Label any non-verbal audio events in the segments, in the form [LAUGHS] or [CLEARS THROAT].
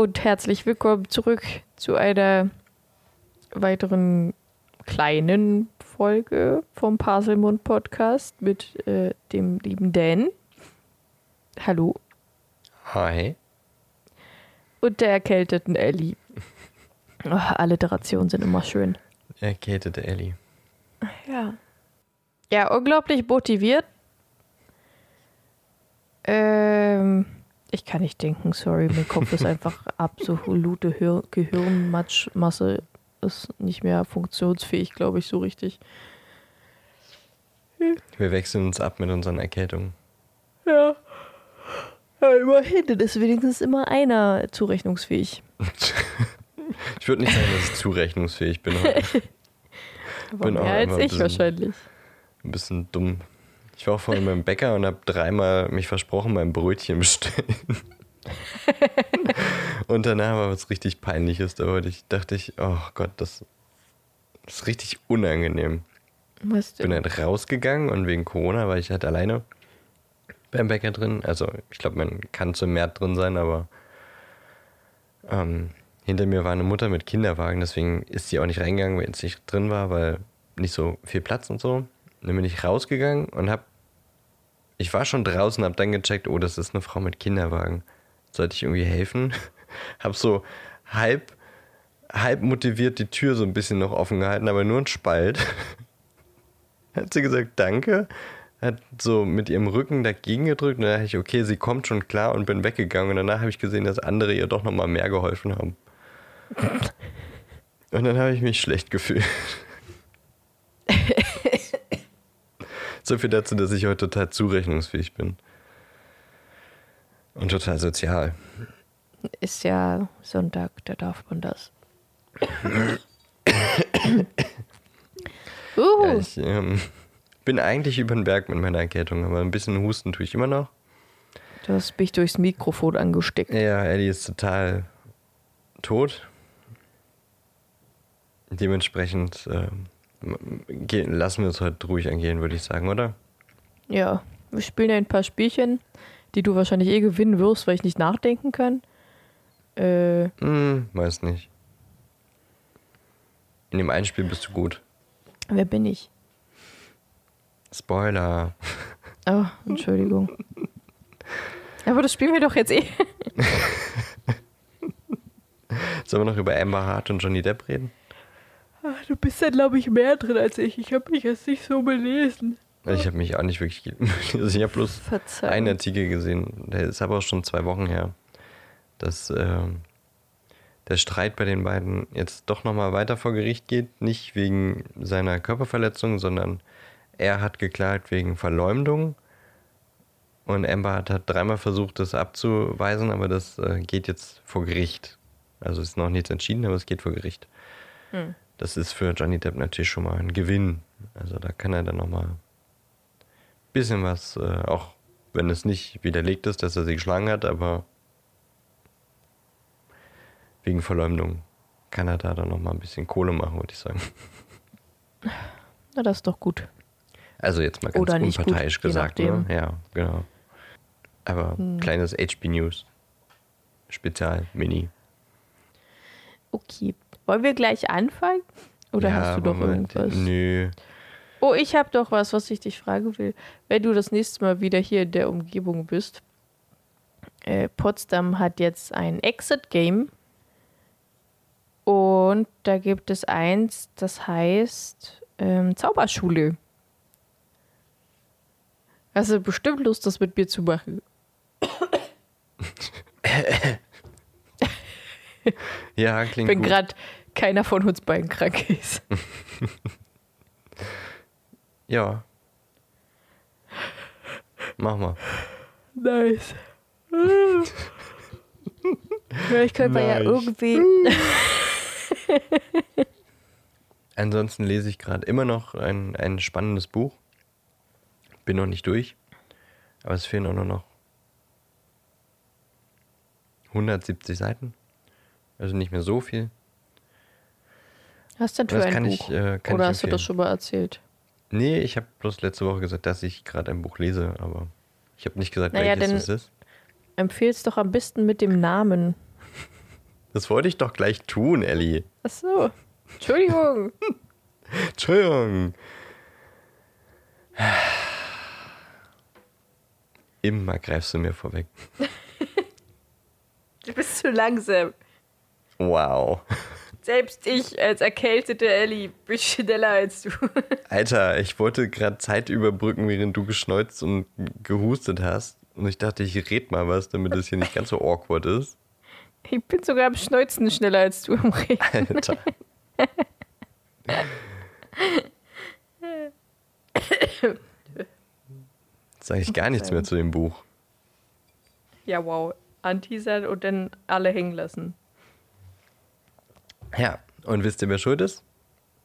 Und herzlich willkommen zurück zu einer weiteren kleinen Folge vom Parselmund Podcast mit äh, dem lieben Dan. Hallo. Hi. Und der erkälteten Ellie. [LAUGHS] Oh, Alliterationen sind immer schön. Erkältete Ellie. Ja. Ja, unglaublich motiviert. Ähm, ich kann nicht denken, sorry. Mein Kopf ist einfach [LAUGHS] absolute Hir Gehirnmatschmasse. Ist nicht mehr funktionsfähig, glaube ich, so richtig. Wir wechseln uns ab mit unseren Erkältungen. Ja. ja immerhin, dann ist wenigstens immer einer zurechnungsfähig. [LAUGHS] ich würde nicht sagen, dass ich zurechnungsfähig bin. [LAUGHS] Bin mehr als ich wahrscheinlich. Ein bisschen dumm. Ich war vorhin beim Bäcker und habe dreimal mich versprochen beim Brötchen bestellen. [LAUGHS] und danach war was richtig Peinliches. Da ich, dachte ich, oh Gott, das ist richtig unangenehm. Was denn? Bin halt rausgegangen und wegen Corona war ich halt alleine beim Bäcker drin. Also ich glaube, man kann zu mehr drin sein, aber ähm, hinter mir war eine Mutter mit Kinderwagen, deswegen ist sie auch nicht reingegangen, wenn es nicht drin war, weil nicht so viel Platz und so. Dann bin ich rausgegangen und hab. Ich war schon draußen, hab dann gecheckt, oh, das ist eine Frau mit Kinderwagen. Sollte ich irgendwie helfen? [LAUGHS] hab so halb, halb motiviert die Tür so ein bisschen noch offen gehalten, aber nur ein Spalt. [LAUGHS] hat sie gesagt, danke. Hat so mit ihrem Rücken dagegen gedrückt und dann dachte ich, okay, sie kommt schon klar und bin weggegangen. Und danach habe ich gesehen, dass andere ihr doch nochmal mehr geholfen haben. [LAUGHS] Und dann habe ich mich schlecht gefühlt. So viel dazu, dass ich heute total zurechnungsfähig bin. Und total sozial. Ist ja Sonntag, da darf man das. [COUGHS] uh. ja, ich ähm, bin eigentlich über den Berg mit meiner Erkältung, aber ein bisschen husten tue ich immer noch. Du hast mich durchs Mikrofon angesteckt. Ja, Eddie ist total tot. Dementsprechend äh, lassen wir uns heute ruhig angehen, würde ich sagen, oder? Ja, wir spielen ein paar Spielchen, die du wahrscheinlich eh gewinnen wirst, weil ich nicht nachdenken kann. Äh, hm, weiß nicht. In dem einen Spiel bist du gut. Wer bin ich? Spoiler. Oh, Entschuldigung. [LAUGHS] Aber das spielen wir doch jetzt eh. [LAUGHS] Sollen wir noch über Amber Hart und Johnny Depp reden? Ach, du bist da, glaube ich, mehr drin als ich. Ich habe mich jetzt nicht so belesen. Ich habe mich auch nicht wirklich. Also [LAUGHS] ich habe bloß Verzeihung. einen Artikel gesehen. Der ist aber auch schon zwei Wochen her. Dass äh, der Streit bei den beiden jetzt doch nochmal weiter vor Gericht geht. Nicht wegen seiner Körperverletzung, sondern er hat geklagt wegen Verleumdung. Und Amber hat, hat dreimal versucht, das abzuweisen, aber das äh, geht jetzt vor Gericht. Also ist noch nichts entschieden, aber es geht vor Gericht. Hm das ist für Johnny Depp natürlich schon mal ein Gewinn. Also da kann er dann nochmal ein bisschen was, äh, auch wenn es nicht widerlegt ist, dass er sie geschlagen hat, aber wegen Verleumdung kann er da dann nochmal ein bisschen Kohle machen, würde ich sagen. [LAUGHS] Na, das ist doch gut. Also jetzt mal ganz Oder unparteiisch gut, gesagt, ne? Ja, genau. Aber hm. kleines HB News. Spezial, Mini. Okay. Wollen wir gleich anfangen? Oder ja, hast du doch Moment. irgendwas? Nö. Oh, ich habe doch was, was ich dich fragen will. Wenn du das nächste Mal wieder hier in der Umgebung bist. Äh, Potsdam hat jetzt ein Exit-Game. Und da gibt es eins, das heißt ähm, Zauberschule. Also bestimmt Lust, das mit mir zu machen. [LAUGHS] ja, klingt Ich bin gerade keiner von uns beiden krank ist. [LAUGHS] ja. Mach mal. Nice. [LAUGHS] Vielleicht könnte man ja irgendwie. [LAUGHS] Ansonsten lese ich gerade immer noch ein, ein spannendes Buch. Bin noch nicht durch. Aber es fehlen auch nur noch 170 Seiten. Also nicht mehr so viel. Was denn für ein Buch? Ich, äh, Oder hast du das schon mal erzählt? Nee, ich habe bloß letzte Woche gesagt, dass ich gerade ein Buch lese, aber ich habe nicht gesagt, naja, welches es ist. Empfehlst doch am besten mit dem Namen. [LAUGHS] Das wollte ich doch gleich tun, Ellie. Ach so. Entschuldigung. [LAUGHS] Entschuldigung. [SIGHS] Immer greifst du mir vorweg. [LAUGHS] du bist zu langsam. Wow. Selbst ich als erkältete Ellie bin schneller als du. Alter, ich wollte gerade Zeit überbrücken, während du geschneuzt und gehustet hast. Und ich dachte, ich red mal was, damit es hier nicht ganz so awkward ist. Ich bin sogar am Schneuzen schneller als du im Reden. Alter. Jetzt sage ich gar nichts mehr zu dem Buch. Ja, wow. Anteasern und dann alle hängen lassen. Ja, und wisst ihr, wer schuld ist?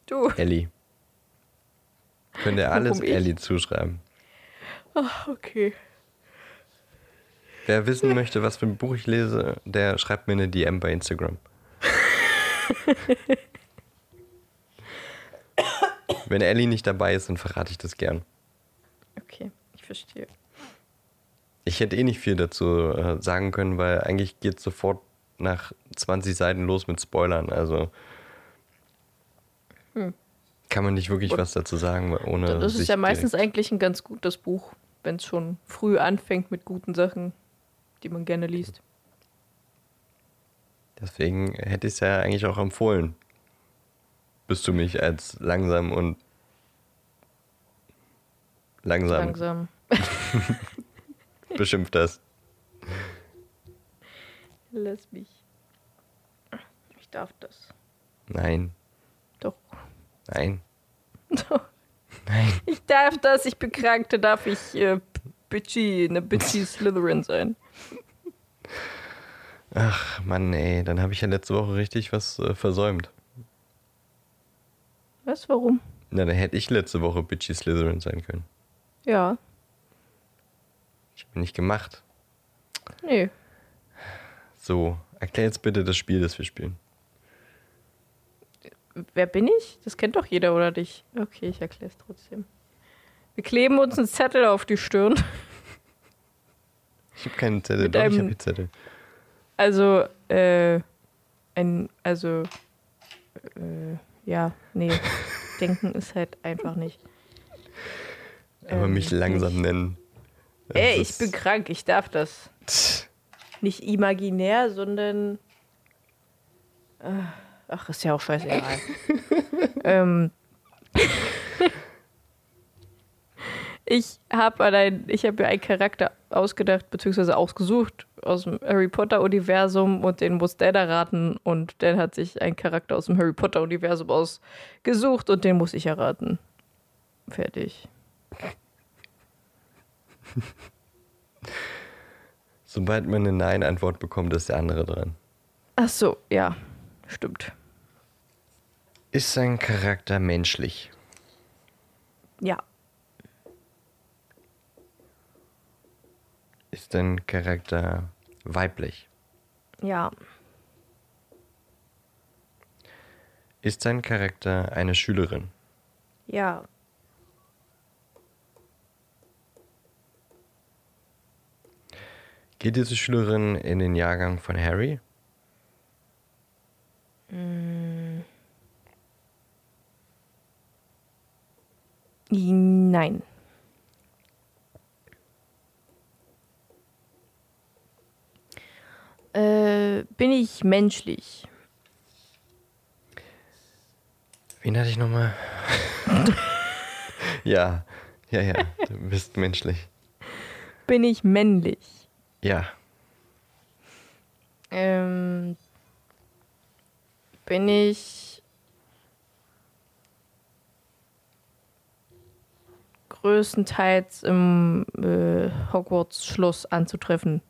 Du. Ellie. Könnt ihr alles Ellie zuschreiben. Ach, okay. Wer wissen möchte, was für ein Buch ich lese, der schreibt mir eine DM bei Instagram. [LAUGHS] Wenn Ellie nicht dabei ist, dann verrate ich das gern. Okay, ich verstehe. Ich hätte eh nicht viel dazu äh, sagen können, weil eigentlich geht es sofort nach 20 Seiten los mit Spoilern. Also hm. kann man nicht wirklich Und was dazu sagen, ohne. Das ist ja meistens eigentlich ein ganz gutes Buch, wenn es schon früh anfängt mit guten Sachen, die man gerne liest. Deswegen hätte ich es ja eigentlich auch empfohlen. Bis du mich als langsam und langsam, langsam. [LAUGHS] [LAUGHS] beschimpft hast. Lass mich. Ich darf das. Nein. Doch. Nein. Doch. Nein. Ich darf das, ich bin krank, da darf ich äh, bitchy, eine bitchy [LAUGHS] Slytherin sein. Ach, Mann, ey, dann habe ich ja letzte Woche richtig was äh, versäumt. Was, warum? Na, dann hätte ich letzte Woche bitchy Slytherin sein können. Ja. Ich habe nicht gemacht. Nee. So, erklär jetzt bitte das Spiel, das wir spielen. Wer bin ich? Das kennt doch jeder, oder dich? Okay, ich erkläre es trotzdem. Wir kleben uns einen Zettel auf die Stirn. Ich habe keinen Zettel, doch, ich habe Zettel. Also, äh, ein, also, äh, ja, nee. [LAUGHS] Denken ist halt einfach nicht. Aber ähm, mich langsam nicht. nennen. Ey, ich bin krank, ich darf das. [LAUGHS] nicht imaginär, sondern. Äh, ach, ist ja auch scheißegal. [LAUGHS] ähm, ich habe allein, ich habe mir einen Charakter ausgedacht, beziehungsweise ausgesucht aus dem Harry Potter-Universum und den muss Dan erraten und Dan hat sich einen Charakter aus dem Harry Potter-Universum ausgesucht und den muss ich erraten. Fertig. [LAUGHS] Sobald man eine Nein-Antwort bekommt, ist der andere dran. Ach so, ja, stimmt. Ist sein Charakter menschlich? Ja. Ist dein Charakter weiblich? Ja. Ist dein Charakter eine Schülerin? Ja. Geht diese Schülerin in den Jahrgang von Harry? Mm. Nein. Äh, bin ich menschlich? Wen hatte ich nochmal? [LAUGHS] ja, ja, ja, du bist menschlich. Bin ich männlich? Ja. Ähm, bin ich größtenteils im äh, Hogwarts-Schloss anzutreffen.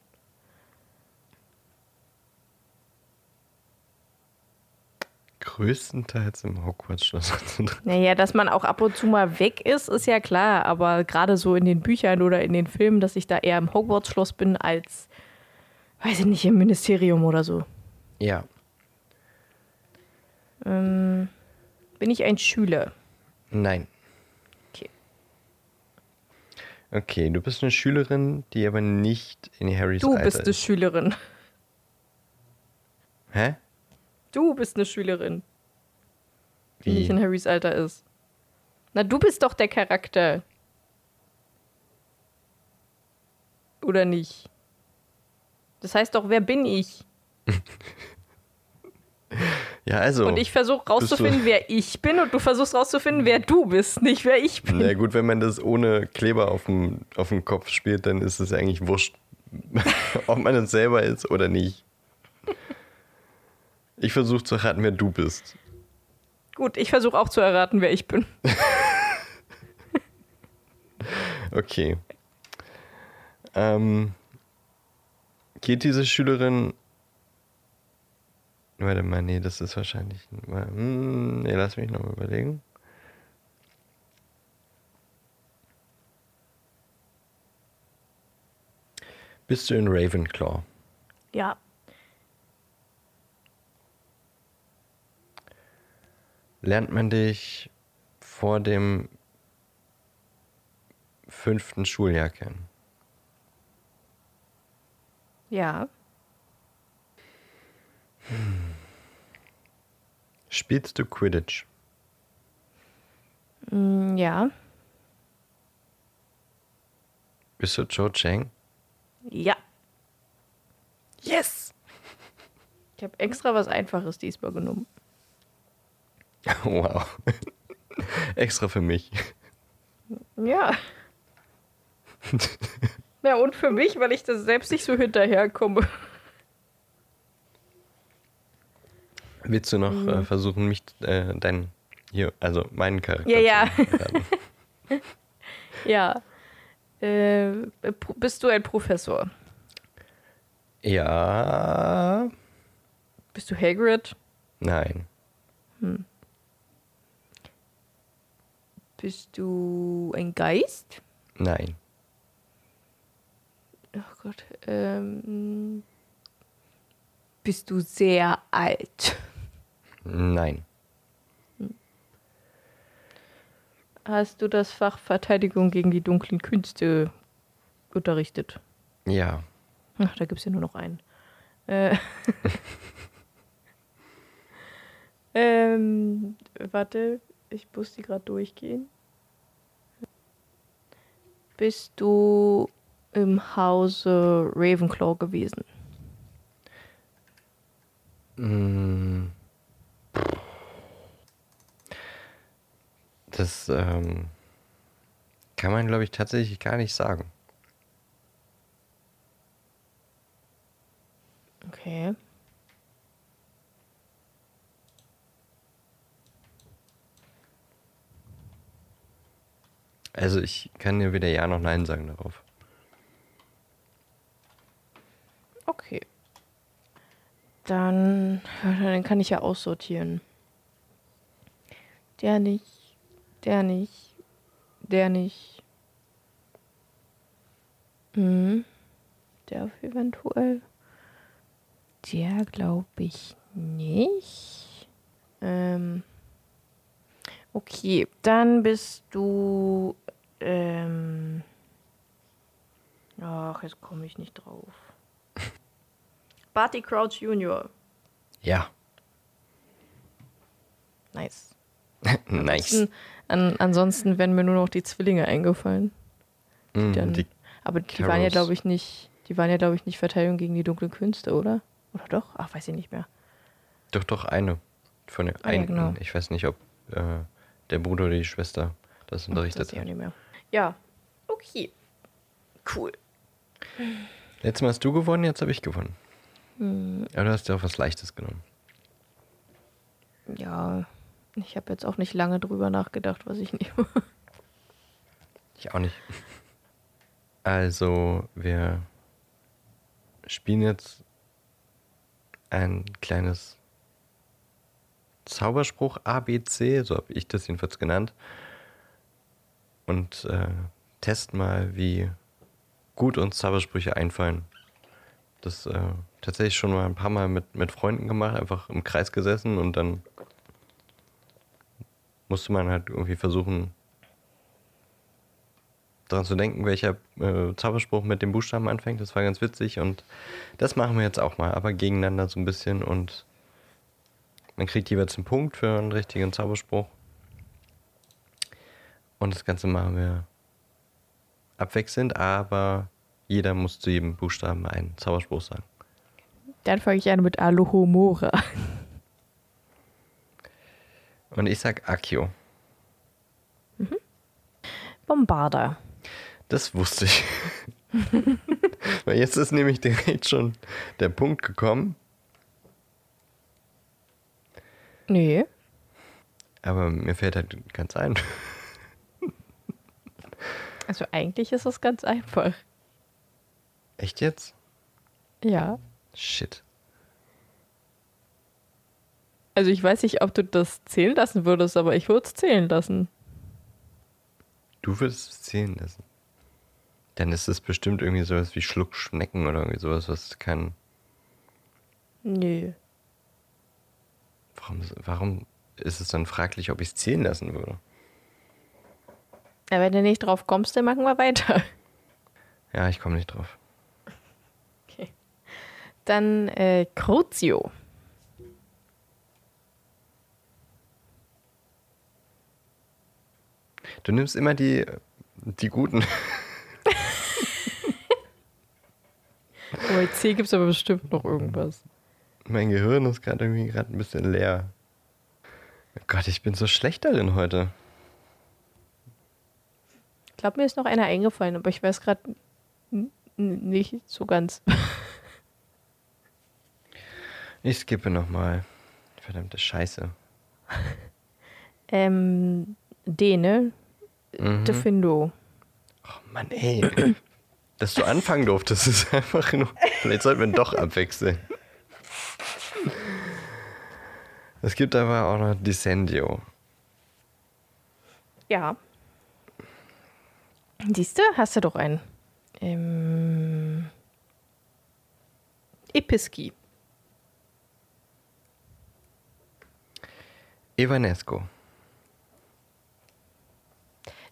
Größtenteils im Hogwarts-Schloss. Naja, dass man auch ab und zu mal weg ist, ist ja klar. Aber gerade so in den Büchern oder in den Filmen, dass ich da eher im Hogwarts-Schloss bin als, weiß ich nicht, im Ministerium oder so. Ja. Ähm, bin ich ein Schüler? Nein. Okay. Okay, du bist eine Schülerin, die aber nicht in Harrys du Alter bist eine Schülerin. Hä? Du bist eine Schülerin. Die nicht in Harrys Alter ist. Na, du bist doch der Charakter. Oder nicht? Das heißt doch, wer bin ich? [LAUGHS] ja, also. Und ich versuche rauszufinden, wer ich bin und du versuchst rauszufinden, wer du bist, nicht wer ich bin. Na gut, wenn man das ohne Kleber auf dem, auf dem Kopf spielt, dann ist es eigentlich wurscht, [LAUGHS] ob man es selber ist oder nicht. Ich versuche zu erraten, wer du bist. Gut, ich versuche auch zu erraten, wer ich bin. [LAUGHS] okay. Ähm, geht diese Schülerin. Warte mal, nee, das ist wahrscheinlich. Hm, nee, lass mich nochmal überlegen. Bist du in Ravenclaw? Ja. Lernt man dich vor dem fünften Schuljahr kennen? Ja. Hm. Spielst du Quidditch? Mm, ja. Bist du Joe Chang? Ja. Yes! Ich habe extra was Einfaches diesmal genommen. [LAUGHS] Wow. extra für mich. Ja. Ja, und für mich, weil ich das selbst nicht so hinterherkomme. Willst du noch mhm. äh, versuchen, mich, äh, dein, hier, also meinen Charakter ja, ja. zu [LAUGHS] Ja. Äh, bist du ein Professor? Ja. Bist du Hagrid? Nein. Hm. Bist du ein Geist? Nein. Oh Gott. Ähm, bist du sehr alt? Nein. Hast du das Fach Verteidigung gegen die dunklen Künste unterrichtet? Ja. Ach, da gibt es ja nur noch einen. Äh [LAUGHS] [LAUGHS] ähm, warte, ich muss die gerade durchgehen. Bist du im Hause Ravenclaw gewesen? Mm. Das ähm, kann man, glaube ich, tatsächlich gar nicht sagen. Okay. Also ich kann dir weder Ja noch Nein sagen darauf. Okay. Dann, dann kann ich ja aussortieren. Der nicht, der nicht, der nicht. Hm. Der eventuell. Der glaube ich nicht. Ähm. Okay, dann bist du. Ähm. Ach, jetzt komme ich nicht drauf. [LAUGHS] Barty Crouch Jr. Ja. Nice. [LAUGHS] nice. An, ansonsten wären mir nur noch die Zwillinge eingefallen. Die mm, dann, die aber die Carols. waren ja, glaube ich, nicht. Die waren ja, glaube ich, nicht Verteidigung gegen die dunklen Künste, oder? Oder doch? Ach, weiß ich nicht mehr. Doch, doch, eine. Von den ah, einen. Ja, genau. Ich weiß nicht, ob äh, der Bruder oder die Schwester das unterrichtet hat. Nicht mehr. Ja, okay. Cool. Letztes Mal hast du gewonnen, jetzt habe ich gewonnen. Hm. Ja, du hast ja auch was Leichtes genommen. Ja, ich habe jetzt auch nicht lange drüber nachgedacht, was ich [LAUGHS] nehme. Ich auch nicht. Also, wir spielen jetzt ein kleines Zauberspruch ABC, so habe ich das jedenfalls genannt. Und äh, testen mal, wie gut uns Zaubersprüche einfallen. Das äh, tatsächlich schon mal ein paar Mal mit, mit Freunden gemacht, einfach im Kreis gesessen und dann musste man halt irgendwie versuchen, daran zu denken, welcher äh, Zauberspruch mit dem Buchstaben anfängt. Das war ganz witzig und das machen wir jetzt auch mal, aber gegeneinander so ein bisschen und Man kriegt jeweils einen Punkt für einen richtigen Zauberspruch. Und das Ganze machen wir abwechselnd, aber jeder muss zu jedem Buchstaben einen Zauberspruch sagen. Dann fange ich an mit Alohomora. Und ich sag Akio. Mhm. Bombarder. Das wusste ich. [LAUGHS] Weil jetzt ist nämlich direkt schon der Punkt gekommen. Nee. Aber mir fällt halt ganz ein. Also eigentlich ist es ganz einfach. Echt jetzt? Ja. Shit. Also ich weiß nicht, ob du das zählen lassen würdest, aber ich würde es zählen lassen. Du würdest es zählen lassen? Dann ist es bestimmt irgendwie sowas wie Schluckschnecken oder irgendwie sowas, was kann. Nö. Warum, warum ist es dann fraglich, ob ich es zählen lassen würde? Ja, wenn du nicht drauf kommst, dann machen wir weiter. [LAUGHS] Ja, ich komme nicht drauf. Okay. Dann äh, Crucio. Du nimmst immer die, die guten. [LAUGHS] Bei C gibt es aber bestimmt noch irgendwas. Mein Gehirn ist gerade irgendwie gerade ein bisschen leer. Oh Gott, ich bin so schlecht darin heute. Ich glaube, mir ist noch einer eingefallen, aber ich weiß gerade nicht so ganz. [LAUGHS] Ich skippe nochmal. Verdammte Scheiße. [LAUGHS] ähm, D, ne? Mhm. Defindo. Oh Mann, ey. [CLEARS THROAT] Dass du anfangen durftest, ist [LAUGHS] einfach nur. Vielleicht sollten wir doch abwechseln. Es gibt aber auch noch Descendio. Ja. Siehst du, hast du doch einen. Ähm, Episki. Evanesco.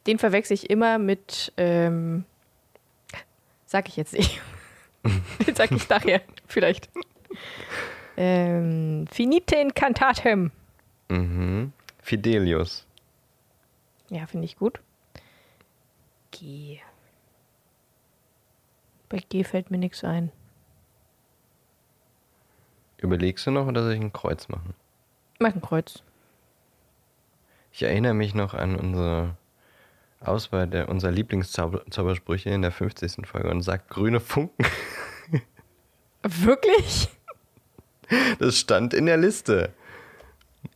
Den verwechsel ich immer mit, ähm, sag ich jetzt nicht. [LAUGHS] Den sag ich nachher, vielleicht. Ähm, Finite Incantatem. Mhm. Fidelius. Ja, finde ich gut. G. Bei G fällt mir nichts ein. Überlegst du noch oder soll ich ein Kreuz machen? Mach ein Kreuz. Ich erinnere mich noch an unsere Auswahl der unserer Lieblingszaubersprüche in der 50. Folge und sagt grüne Funken. [LAUGHS] Wirklich? Das stand in der Liste.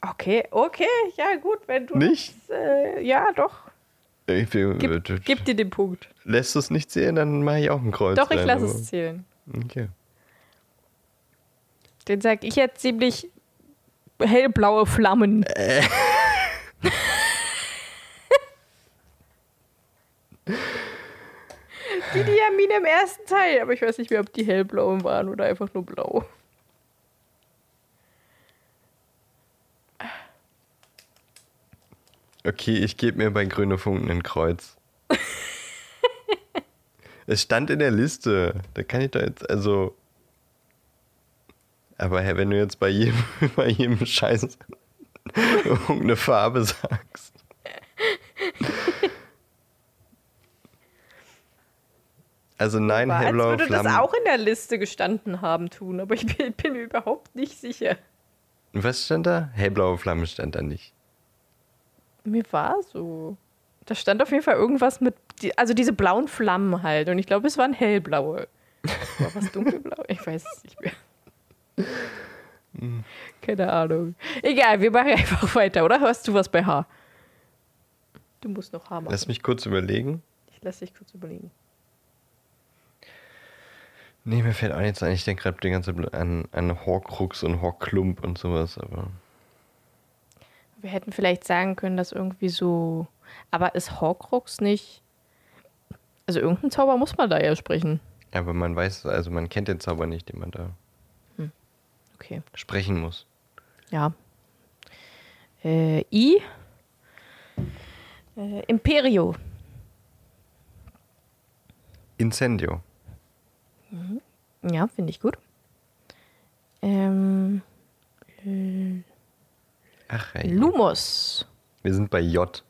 Okay, okay, ja gut, wenn du nicht. Das, äh, ja, doch. Ich gib, gib, dir den Punkt. Lässt du es nicht zählen, dann mache ich auch ein Kreuz. Doch, ich lasse es zählen. Okay. Den sag ich jetzt ziemlich hellblaue Flammen. Äh. [LAUGHS] die Diamine im ersten Teil, aber ich weiß nicht mehr, ob die hellblauen waren oder einfach nur blau. Okay, ich gebe mir bei Grüne Funken ein Kreuz. [LAUGHS] es stand in der Liste. Da kann ich da jetzt, also. Aber hey, wenn du jetzt bei jedem, [LAUGHS] bei jedem Scheiß irgendeine Farbe sagst. Also nein, aber hellblaue als würde Flammen. das auch in der Liste gestanden haben tun, aber ich bin, bin mir überhaupt nicht sicher. Was stand da? Hellblaue Flamme stand da nicht. Mir war so. Da stand auf jeden Fall irgendwas mit, also diese blauen Flammen halt. Und ich glaube, es waren hellblaue. War was dunkelblau? Ich weiß es nicht mehr. Keine Ahnung. Egal, wir machen einfach weiter, oder? Hörst du was bei H? Du musst noch H machen. Lass mich kurz überlegen. Ich lass dich kurz überlegen. Nee, mir fällt auch nichts ein. Ich denke gerade die ganze an, an Horcrux und Horklump und sowas, aber. Wir hätten vielleicht sagen können, dass irgendwie so. Aber ist Horcrux nicht. Also irgendein Zauber muss man da ja sprechen. Ja, aber man weiß, also man kennt den Zauber nicht, den man da hm. okay. sprechen muss. Ja. Äh, I. Äh, Imperio. Incendio. Mhm. Ja, finde ich gut. Ähm, äh, Ach, ey. Lumos. Wir sind bei J.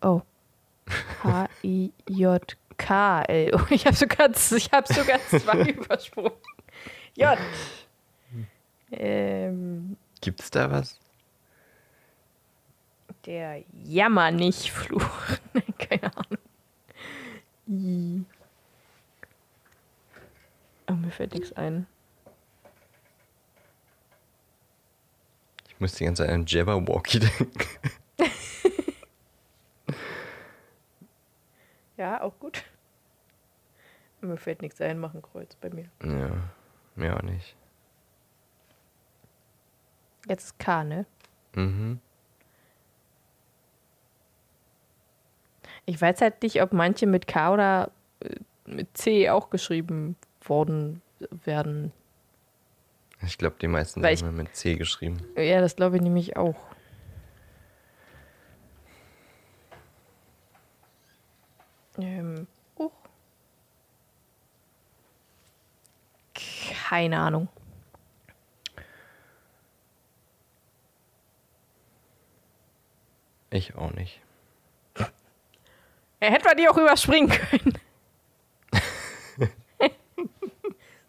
Oh. H-I-J-K. Oh, [LAUGHS] ich habe sogar, ich hab sogar zwei [LAUGHS] übersprungen. J. Ähm, Gibt's da was? Der Jammer nicht Fluch. [LAUGHS] Keine Ahnung. I. Oh, mir fällt nichts ein. Ich muss die ganze Zeit an Jabberwocky [LAUGHS] denken. ja, auch gut. Mir fällt nichts ein, machen Kreuz bei mir. Ja, mir auch nicht. Jetzt ist K, ne? Mhm. Ich weiß halt nicht, ob manche mit K oder äh, mit C auch geschrieben worden werden. Ich glaube, die meisten Weil sind mit C geschrieben. Ja, das glaube ich nämlich auch. Ähm, oh. Keine Ahnung. Ich auch nicht. Er [LAUGHS] hätte man die auch überspringen können.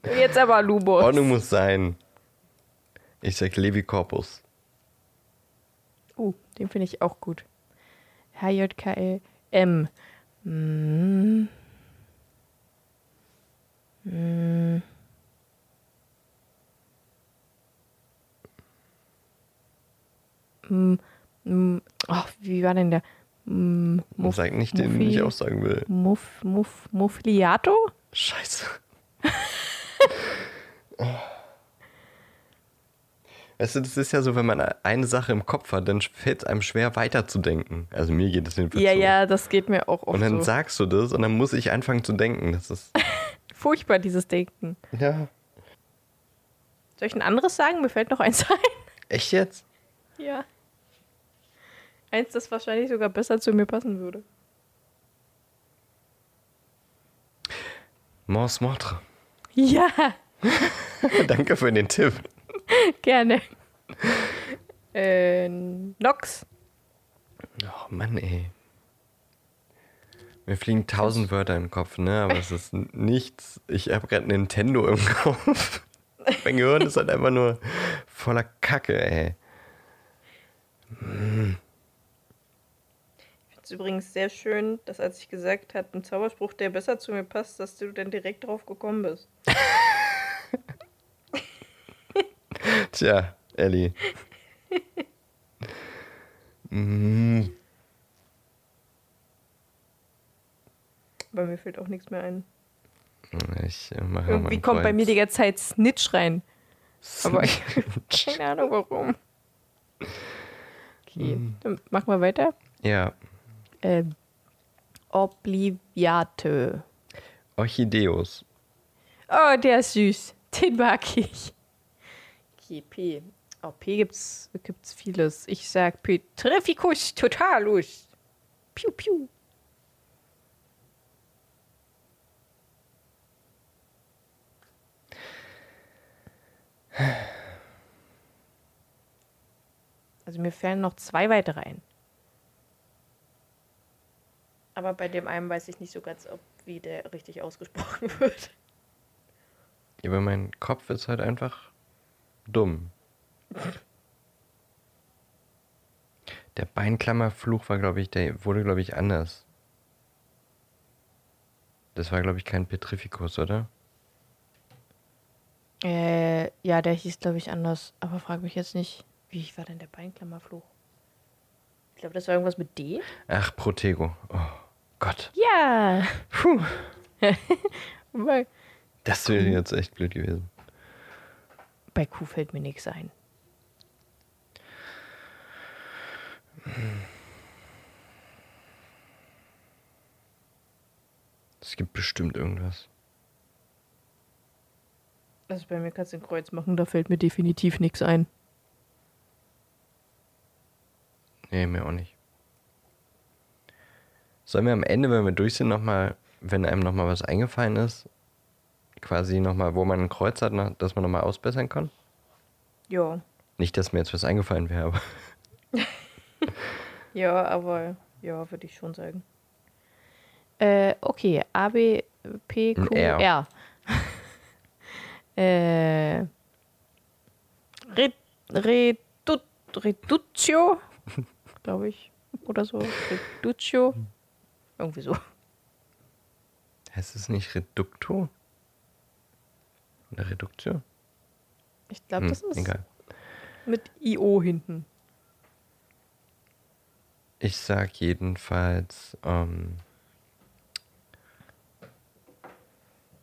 Jetzt aber Lubos. Ordnung muss sein. Ich sag Levi Corpus. Uh, den finde ich auch gut. H-J-K-L-M. Mm. Mm. Mm. Mm. Oh, wie war denn der? Mm. Muff, Sag nicht den, den ich auch sagen will. Muff, Muff, Muffliato? Scheiße. [LAUGHS] Weißt du, das ist ja so, wenn man eine Sache im Kopf hat, dann fällt es einem schwer weiterzudenken. Also mir geht es jedenfalls Ja, so. ja, das geht mir auch oft Und dann so. sagst du das und dann muss ich anfangen zu denken. Das ist [LAUGHS] Furchtbar, dieses Denken. ja. Soll ich ein anderes sagen? Mir fällt noch eins [LAUGHS] ein. Echt jetzt? Ja. Eins, das wahrscheinlich sogar besser zu mir passen würde. Mors Mortre. Ja, [LAUGHS] Danke für den Tipp. gerne. Äh, Nox. Oh Mann, ey. Mir fliegen tausend Wörter im Kopf, ne? Aber es ist nichts. Ich habe gerade Nintendo im [LAUGHS] Kopf. mein Gehirn ist halt einfach nur voller Kacke, ey. Finde es übrigens sehr schön, dass als ich gesagt habe, ein Zauberspruch, der besser zu mir passt, dass du dann direkt drauf gekommen bist. [LAUGHS] Tja, Ellie. mm, Bei mir fällt auch nichts mehr ein. ich äh, mache Irgendwie kommt bei Kreuz. mir die ganze Zeit Snitch rein. Aber ich [LAUGHS] keine Ahnung warum. Okay, dann machen wir weiter. Ja, Ähm, Obliviate. Orchideus. Oh, der ist süß. Den mag ich. Okay, P. Oh, P gibt's, gibt's vieles. Ich sag Petrificus totalus. Piu, piu. Also mir fällen noch zwei weitere ein. Aber bei dem einen weiß ich nicht so ganz, ob wie der richtig ausgesprochen [LAUGHS] wird. Ja, aber mein Kopf ist halt einfach dumm. Der Beinklammerfluch war, glaube ich, der wurde, glaube ich, anders. Das war, glaube ich, kein Petrificus, oder? Äh, ja, der hieß, glaube ich, anders. Aber frag mich jetzt nicht, wie war denn der Beinklammerfluch? Ich glaube, das war irgendwas mit D. Ach, Protego. Oh Gott. Ja. Puh. [LAUGHS] Das wäre jetzt echt blöd gewesen. bei Q fällt mir nichts ein. Es gibt bestimmt irgendwas. Also bei mir kannst du ein Kreuz machen, da fällt mir definitiv nichts ein. Nee, mir auch nicht. Sollen wir am Ende, wenn wir durch sind, nochmal, wenn einem nochmal was eingefallen ist, quasi nochmal, wo man ein Kreuz hat, noch- dass man nochmal ausbessern kann? Ja. Nicht, dass mir jetzt was eingefallen wäre, aber. [LAUGHS] ja, aber ja, würde ich schon sagen. Äh, okay, A, B, P, Q, R. R. [LAUGHS] äh, Redu Reduccio, [LAUGHS] glaube ich, oder so. Reduccio. Irgendwie so. Heißt es nicht Reducto? Oder Reduktio? Ich glaube, hm, das ist egal. mit IO hinten. Ich sag jedenfalls, ähm,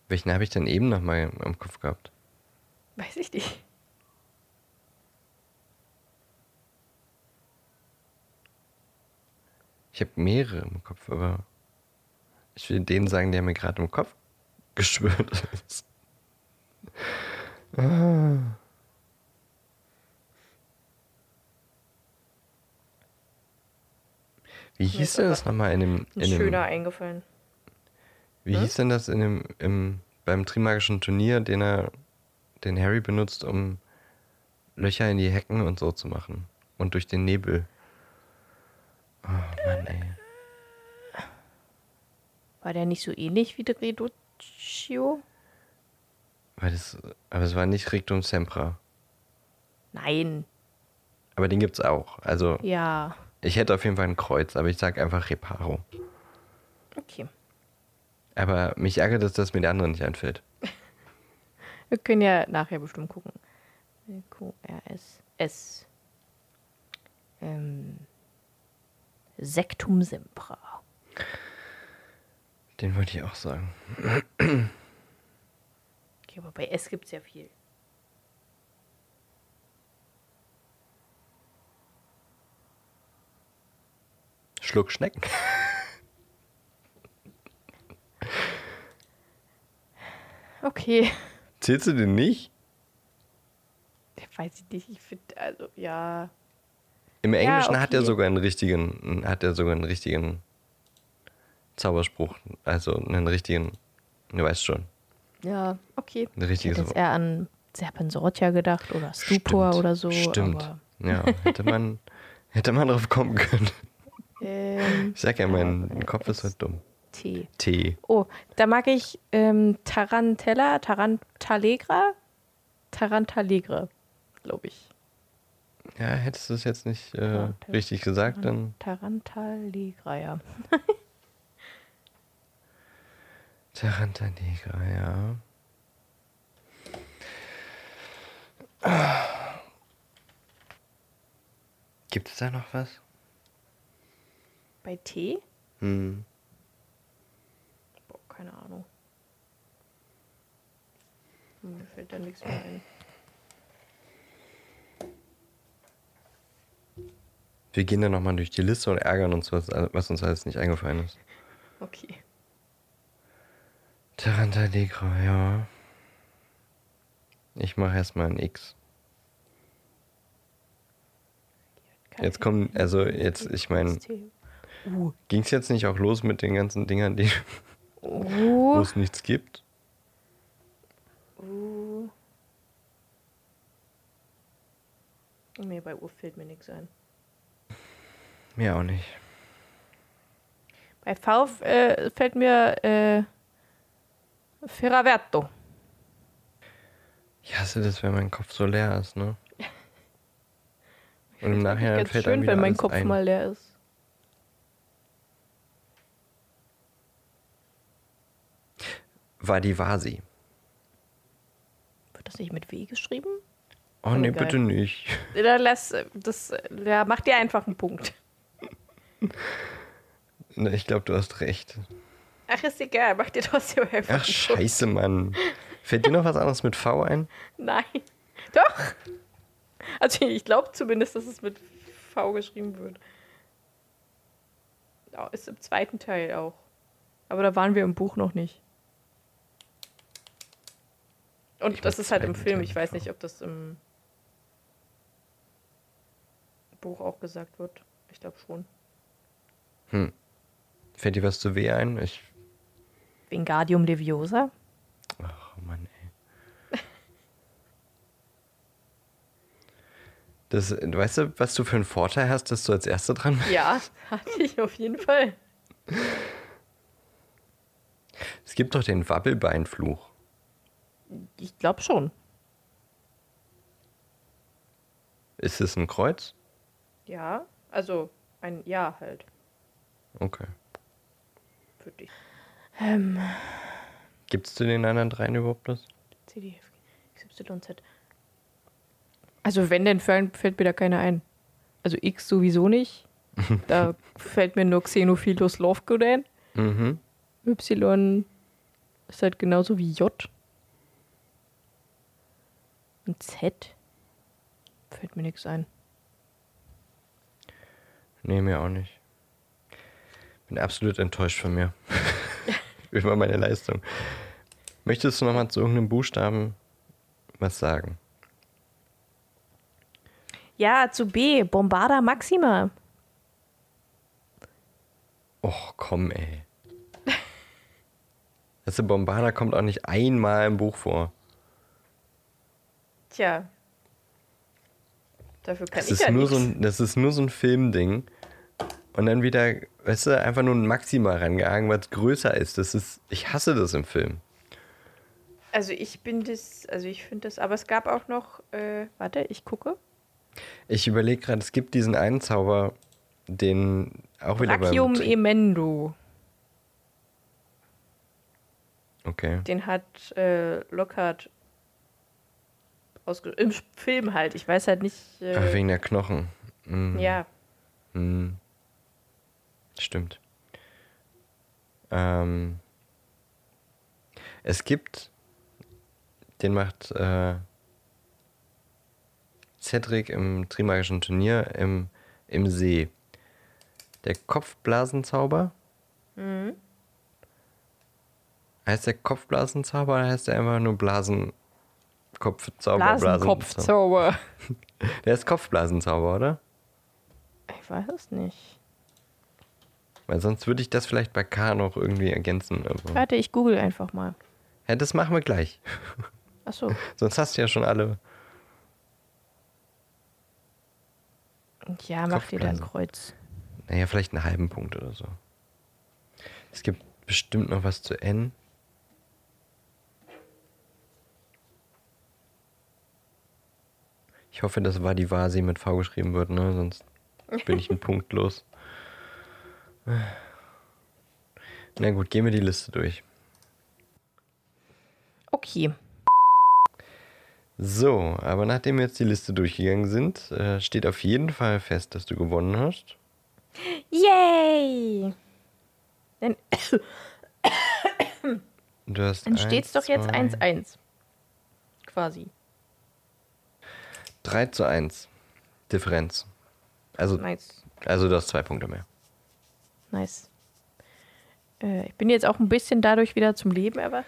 welchen habe ich denn eben nochmal im Kopf gehabt? Weiß ich nicht. Ich habe mehrere im Kopf, aber ich will den sagen, der mir gerade im Kopf geschwört ist. ah. Wie hieß denn das nochmal in dem. In dem, schöner eingefallen. Wie hm? hieß denn das in dem, im, beim Trimagischen Turnier, den er, den Harry benutzt, um Löcher in die Hecken und so zu machen? Und durch den Nebel. Oh Mann, ey. War der nicht so ähnlich wie der Reduccio? Weil das, aber es war nicht Rictum Sempra. Nein. Aber den gibt's auch. Also. Ja. Ich hätte auf jeden Fall ein Kreuz, aber ich sag einfach Reparo. Okay. Aber mich ärgert es, dass mir der andere nicht einfällt. [LAUGHS] Wir können ja nachher bestimmt gucken. Q, R, S, S. Ähm, Sektum Sempra. Den wollte ich auch sagen. Okay, aber bei S gibt es ja viel. Schluck Schnecken. Okay. Zählst du den nicht? Weiß ich nicht. Ich finde, also, ja. Im Englischen ja, okay. hat er sogar einen richtigen, hat er sogar einen richtigen Zauberspruch, also einen richtigen, du weißt schon. Ja, okay. Ein richtiges ich hätte jetzt eher an Serpensortia gedacht oder Stupor Stimmt. oder so. Stimmt. ja, hätte man, [LAUGHS] hätte man drauf kommen können. Ähm, ich sag ja, mein Kopf ist halt dumm. T. T. Oh, da mag ich ähm, Tarantella, Tarantalegra, Tarantalegre, glaube ich. Ja, hättest du es jetzt nicht äh, richtig gesagt, dann. Tarantalegra, ja. [LAUGHS] Taranta Negra, ja. Gibt es da noch was? Bei Tee? Hm. Boah, keine Ahnung. Hm, mir fällt da nichts mehr ein. Wir gehen dann nochmal durch die Liste und ärgern uns, was, was uns alles nicht eingefallen ist. Okay. Tarantalegro, ja. Ich mache erstmal ein X. Jetzt kommen, also jetzt, ich meine, uh. ging es jetzt nicht auch los mit den ganzen Dingern, die, uh. wo es nichts gibt? Uh. Nee, bei U fällt mir nichts ein. Mir auch nicht. Bei V äh, fällt mir äh, Ferraverto. Ich hasse das, wenn mein Kopf so leer ist, ne? [LAUGHS] Und im Nachhinein fällt schön, einem wenn mein Kopf ein. mal leer ist. Vadivasi. Wird das nicht mit W geschrieben? Oh, nee, geil. bitte nicht. Dann lass, das, ja, mach dir einfach einen Punkt. Ich glaube, du hast recht. Ach, ist egal, mach dir trotzdem einfach. Ach, scheiße, Mann. Fällt dir noch was anderes mit V ein? Nein. Doch. Also, ich glaube zumindest, dass es mit V geschrieben wird. Ist im zweiten Teil auch. Aber da waren wir im Buch noch nicht. Und ich das ist halt im Film. Ich weiß nicht, ob das im Buch auch gesagt wird. Ich glaube schon. Hm. Fällt dir was zu W ein? Ich Wingardium Leviosa. Ach, Mann, ey. [LAUGHS] Das, weißt du, was du für einen Vorteil hast, dass du als Erster dran bist? Ja, hatte ich auf jeden Fall. Es gibt doch den Wabbelbeinfluch. Ich glaube schon. Ist es ein Kreuz? Ja, also ein Ja halt. Okay. Für dich. Ähm. Gibt es zu den anderen dreien überhaupt was? C, D, F, Y, Z. Also wenn, dann fällt, fällt mir da keiner ein. Also X sowieso nicht. [LAUGHS] da fällt mir nur Xenophilus Lovegood ein. Mhm. Y ist halt genauso wie J. Und Z fällt mir nichts ein. Nee, mir auch nicht. Bin absolut enttäuscht von mir. [LAUGHS] Über meine Leistung. Möchtest du noch mal zu irgendeinem Buchstaben was sagen? Ja, zu B. Bombarda Maxima. Och, komm, ey. [LAUGHS] Das Bombarda kommt auch nicht einmal im Buch vor. Tja. Dafür kann das ich ist ja nur so ein, Das ist nur so ein Filmding. Und dann wieder, weißt du, einfach nur ein Maxima rangehangen, was größer ist. Das ist. Ich hasse das im Film. Also ich bin das, also ich finde das, aber es gab auch noch, äh, warte, ich gucke. Ich überlege gerade, es gibt diesen einen Zauber, den auch wieder Brachium beim Emendo. Okay. Den hat äh, Lockhart im Film halt. Ich weiß halt nicht. Äh, Ach, wegen der Knochen. Mhm. Ja. Mhm. Stimmt. Ähm, es gibt, den macht äh, Cedric im Trimagischen Turnier im, im See. Der Kopfblasenzauber. Mhm. Heißt der Kopfblasenzauber oder heißt der einfach nur Blasen, Kopfzauber, Blasenkopfzauber. [LAUGHS] Der ist Kopfblasenzauber, oder? Ich weiß es nicht. Weil sonst würde ich das vielleicht bei K noch irgendwie ergänzen. Warte, ich google einfach mal. Ja, das machen wir gleich. Ach so. [LAUGHS] sonst hast du ja schon alle. Ja, mach dir da ein Kreuz. Naja, vielleicht einen halben Punkt oder so. Es gibt bestimmt noch was zu N. Ich hoffe, dass Vadivasi mit V geschrieben wird, ne? Sonst bin ich ein [LAUGHS] Punkt los. Na gut, gehen wir die Liste durch. Okay. So, aber nachdem wir jetzt die Liste durchgegangen sind, äh, steht auf jeden Fall fest, dass du gewonnen hast. Yay! Dann, du hast Dann steht es doch jetzt 1-1. Quasi. 3 zu 1. Differenz. Also, nice. also du hast zwei Punkte mehr. Nice. Äh, ich bin jetzt auch ein bisschen dadurch wieder zum Leben erwacht.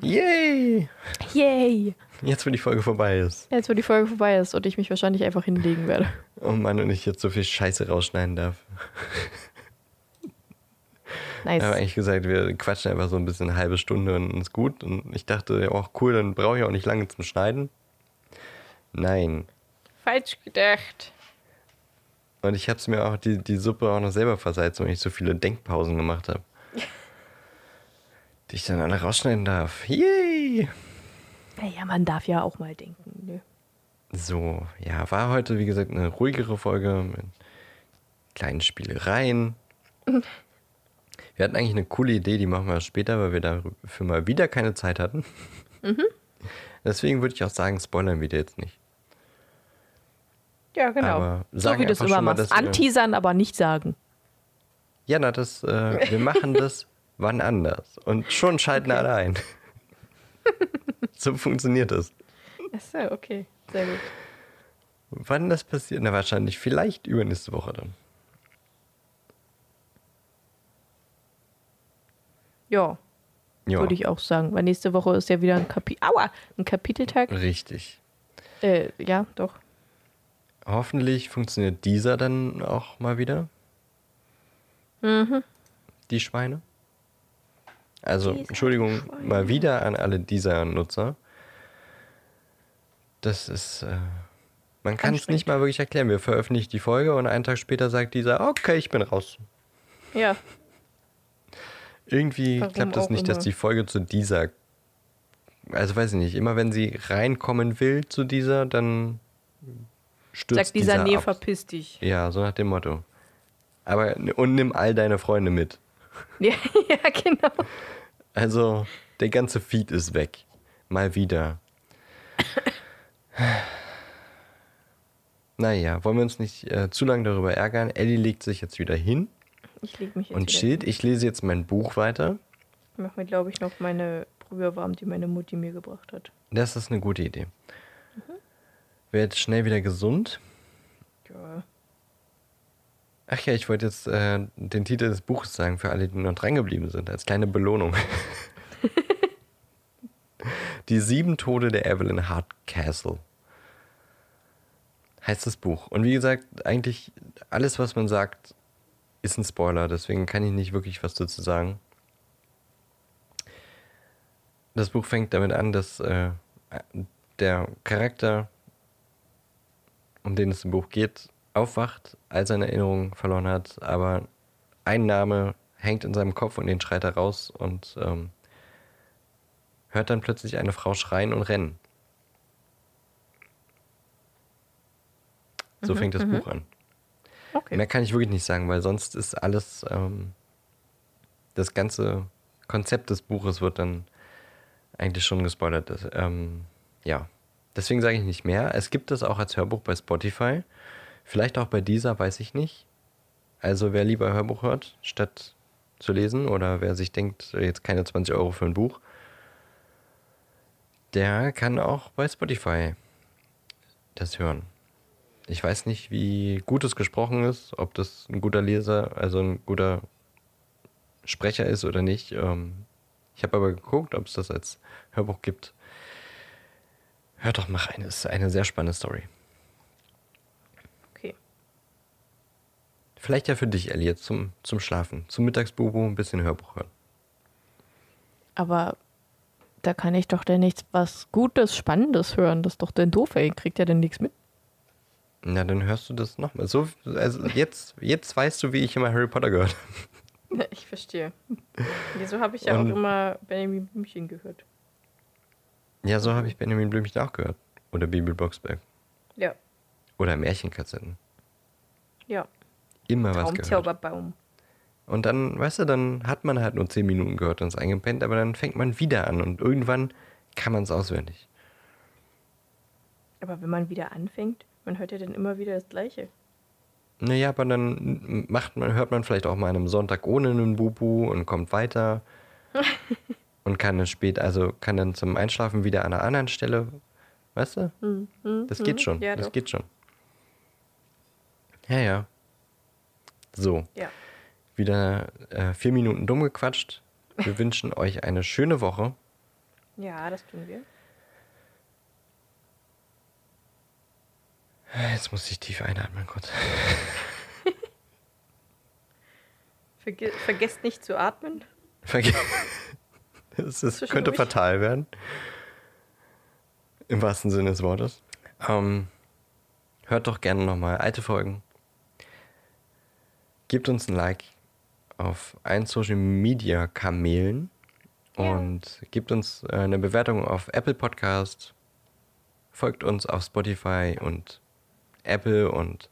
Yay! Yay! Jetzt, wo die Folge vorbei ist. Jetzt, wo die Folge vorbei ist und ich mich wahrscheinlich einfach hinlegen werde. Oh Mann, und ich jetzt so viel Scheiße rausschneiden darf. Nice. Ich habe eigentlich gesagt, wir quatschen einfach so ein bisschen eine halbe Stunde und ist gut. Und ich dachte, ja, auch cool, dann brauche ich auch nicht lange zum Schneiden. Nein. Falsch gedacht. Und ich habe es mir auch die, die Suppe auch noch selber versalzt, weil ich so viele Denkpausen gemacht habe. die ich dann alle rausschneiden darf. Yay! Naja, man darf ja auch mal denken. Ne? So, ja, war heute, wie gesagt, eine ruhigere Folge mit kleinen Spielereien. [LAUGHS] wir hatten eigentlich eine coole Idee, die machen wir später, weil wir dafür mal wieder keine Zeit hatten. Mhm. Deswegen würde ich auch sagen, spoilern wir jetzt nicht. Ja, genau. so wie du es immer machst. Anteasern, aber nicht sagen. Ja, na, das, äh, wir machen das [LAUGHS] wann anders. Und schon schalten okay. alle ein. [LAUGHS] so funktioniert das. Achso, okay. Sehr gut. Wann das passiert? Na, wahrscheinlich vielleicht übernächste Woche dann. Ja. ja. Würde ich auch sagen. Weil nächste Woche ist ja wieder ein Kapitel. Aua! Ein Kapiteltag. Richtig. Äh, ja, doch. Hoffentlich funktioniert dieser dann auch mal wieder. Mhm. Die Schweine. Also, dieser Entschuldigung, Schweine. mal wieder an alle dieser Nutzer. Das ist. Äh, Man kann es nicht mal wirklich erklären. Wir veröffentlichen die Folge und einen Tag später sagt dieser, okay, ich bin raus. Ja. Irgendwie Warum klappt es nicht, immer. dass die Folge zu dieser, also weiß ich nicht, immer wenn sie reinkommen will zu dieser, dann stürzt Sagt dieser, dieser nee, ab. verpiss dich. Ja, so nach dem Motto. Aber, und nimm all deine Freunde mit. [LAUGHS] Ja, ja genau. Also, der ganze Feed ist weg. Mal wieder. [COUGHS] naja, wollen wir uns nicht äh, zu lange darüber ärgern. Ellie legt sich jetzt wieder hin. Ich leg mich jetzt Und chillt. Ich lese jetzt mein Buch weiter. Ich mache mir, glaube ich, noch meine Brühe warm, die meine Mutti mir gebracht hat. Das ist eine gute Idee. Mhm. Werd schnell wieder gesund. Ja. Ach ja, ich wollte jetzt äh, den Titel des Buches sagen für alle, die noch drangeblieben sind, als kleine Belohnung. [LAUGHS] Die sieben Tode der Evelyn Hardcastle heißt das Buch. Und wie gesagt, eigentlich alles, was man sagt, ist ein Spoiler. Deswegen kann ich nicht wirklich was dazu sagen. Das Buch fängt damit an, dass äh, der Charakter, um den es im Buch geht, aufwacht, all seine Erinnerungen verloren hat, aber ein Name hängt in seinem Kopf und den schreit er raus und ähm, hört dann plötzlich eine Frau schreien und rennen. So mhm, fängt das mhm. Buch an. Okay. Mehr kann ich wirklich nicht sagen, weil sonst ist alles, ähm, das ganze Konzept des Buches wird dann eigentlich schon gespoilert. Das, ähm, ja, deswegen sage ich nicht mehr. Es gibt es auch als Hörbuch bei Spotify. Vielleicht auch bei dieser, weiß ich nicht. Also wer lieber Hörbuch hört, statt zu lesen, oder wer sich denkt, jetzt keine 20 Euro für ein Buch, der kann auch bei Spotify das hören. Ich weiß nicht, wie gut es gesprochen ist, ob das ein guter Leser, also ein guter Sprecher ist oder nicht. Ähm, ich habe aber geguckt, ob es das als Hörbuch gibt. Hört doch mal rein, es ist eine sehr spannende Story. Okay. Vielleicht ja für dich, Elliot, zum, zum Schlafen. Zum Mittagsbubu ein bisschen Hörbuch hören. Aber da kann ich doch denn nichts was Gutes, Spannendes hören. Das ist doch denn doof, ey. Kriegt ja denn nichts mit. Na, dann hörst du das nochmal. So, also jetzt, jetzt weißt du, wie ich immer Harry Potter gehört habe. [LAUGHS] Ich verstehe. Wieso habe ich ja Und, auch immer Benjamin Blümchen gehört? Ja, so habe ich Benjamin Blümchen auch gehört. Oder Bibel Boxberg. Ja. Oder Märchenkassetten. Ja. Immer was gehört. Zauberbaum. Und dann, weißt du, dann hat man halt nur zehn Minuten gehört und ist eingepennt, aber dann fängt man wieder an und irgendwann kann man es auswendig. Aber wenn man wieder anfängt, man hört ja dann immer wieder das Gleiche. Naja, aber dann macht man, hört man vielleicht auch mal an einem Sonntag ohne einen Bubu und kommt weiter. [LAUGHS] und kann dann spät, also kann dann zum Einschlafen wieder an einer anderen Stelle, weißt du? Hm, hm, das geht hm, schon. Ja, das doch. geht schon. Ja, ja. So. Ja. Wieder äh, vier Minuten dumm gequatscht. Wir [LAUGHS] wünschen euch eine schöne Woche. Ja, das tun wir. Jetzt muss ich tief einatmen, Gott. [LAUGHS] Verge vergesst nicht zu atmen. Verge [LAUGHS] das ist, könnte fatal werden. Im wahrsten Sinne des Wortes. Ähm, hört doch gerne nochmal alte Folgen. Gebt uns ein Like auf allen Social Media Kamelen ja. und gebt uns äh, eine Bewertung auf Apple Podcast. Folgt uns auf Spotify und Apple und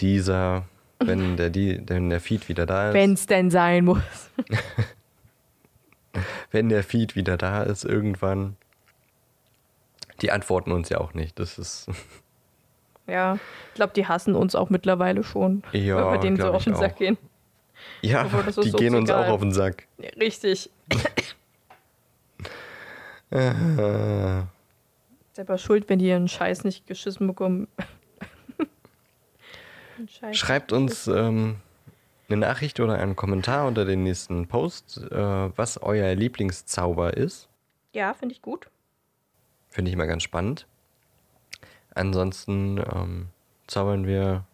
dieser, wenn [LAUGHS] der, die, wenn der Feed wieder da ist. Wenn es denn sein muss. [LAUGHS] [LAUGHS] wenn der Feed wieder da ist, irgendwann. Die antworten uns ja auch nicht. Das ist. [LAUGHS] Ja, ich glaube, die hassen uns auch mittlerweile schon. Ja, weil wir denen so auf den Sack gehen. Ja, die so gehen uns egal. auch auf den Sack. Richtig. äh. [LAUGHS] Selber schuld, wenn die ihren Scheiß nicht geschissen bekommen. Schreibt uns ähm, eine Nachricht oder einen Kommentar unter den nächsten Post, äh, was euer Lieblingszauber ist. Ja, finde ich gut. Finde ich immer ganz spannend. Ansonsten ähm, zaubern wir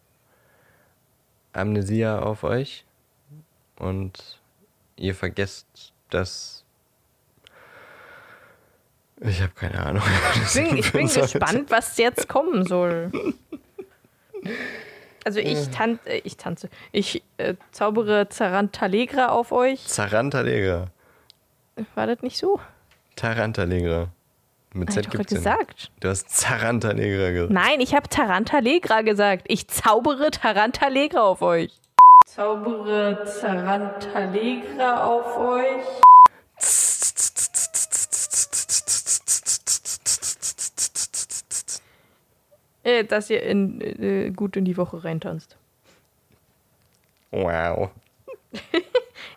Amnesia auf euch und ihr vergesst, dass Ich habe keine Ahnung. [LAUGHS] Ich bin, ich bin gespannt, was jetzt kommen soll. [LAUGHS] Also ich, tan äh, ich tanze. Ich äh, zaubere Zarantalegra auf euch. Zarantalegra. War das nicht so? Tarantalegra. Mit Z gibt's gesagt. Du hast Zarantalegra gesagt. Nein, ich habe Tarantalegra gesagt. Ich zaubere Tarantalegra auf euch. Zaubere Tarantalegra auf euch. Äh, dass ihr in, äh, gut in die Woche reintanzt. Wow.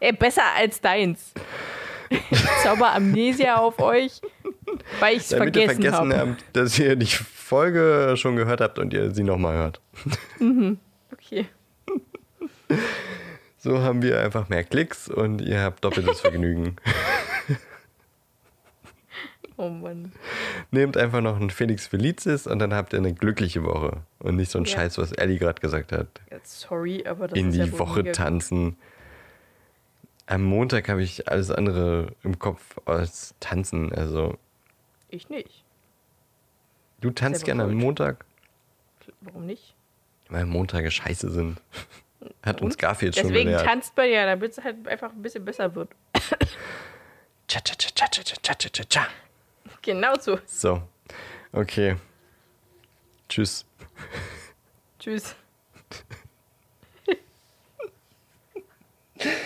Ey, [LAUGHS] besser als deins. [LAUGHS] Ich zauber Amnesia auf euch, weil ich es vergessen, vergessen habe. habt, dass ihr die Folge schon gehört habt und ihr sie nochmal hört. Mhm. Okay. [LAUGHS] So haben wir einfach mehr Klicks und ihr habt doppeltes Vergnügen. Oh Mann. Nehmt einfach noch einen Felix Felicis und dann habt ihr eine glückliche Woche. Und nicht so ein ja. Scheiß, was Ellie gerade gesagt hat. Ja, sorry, aber das In ist die ja Woche tanzen. Am Montag habe ich alles andere im Kopf als tanzen. Also. Ich nicht. Du tanzt gerne am Montag? Warum nicht? Weil Montage scheiße sind. [LAUGHS] Hat und? uns Garfield schon Deswegen gelehrt. tanzt man ja, damit es halt einfach ein bisschen besser wird. Cha, cha, cha, cha, cha, cha, cha, cha, cha. Genau so. So. Okay. Tschüss. Tschüss. [LAUGHS]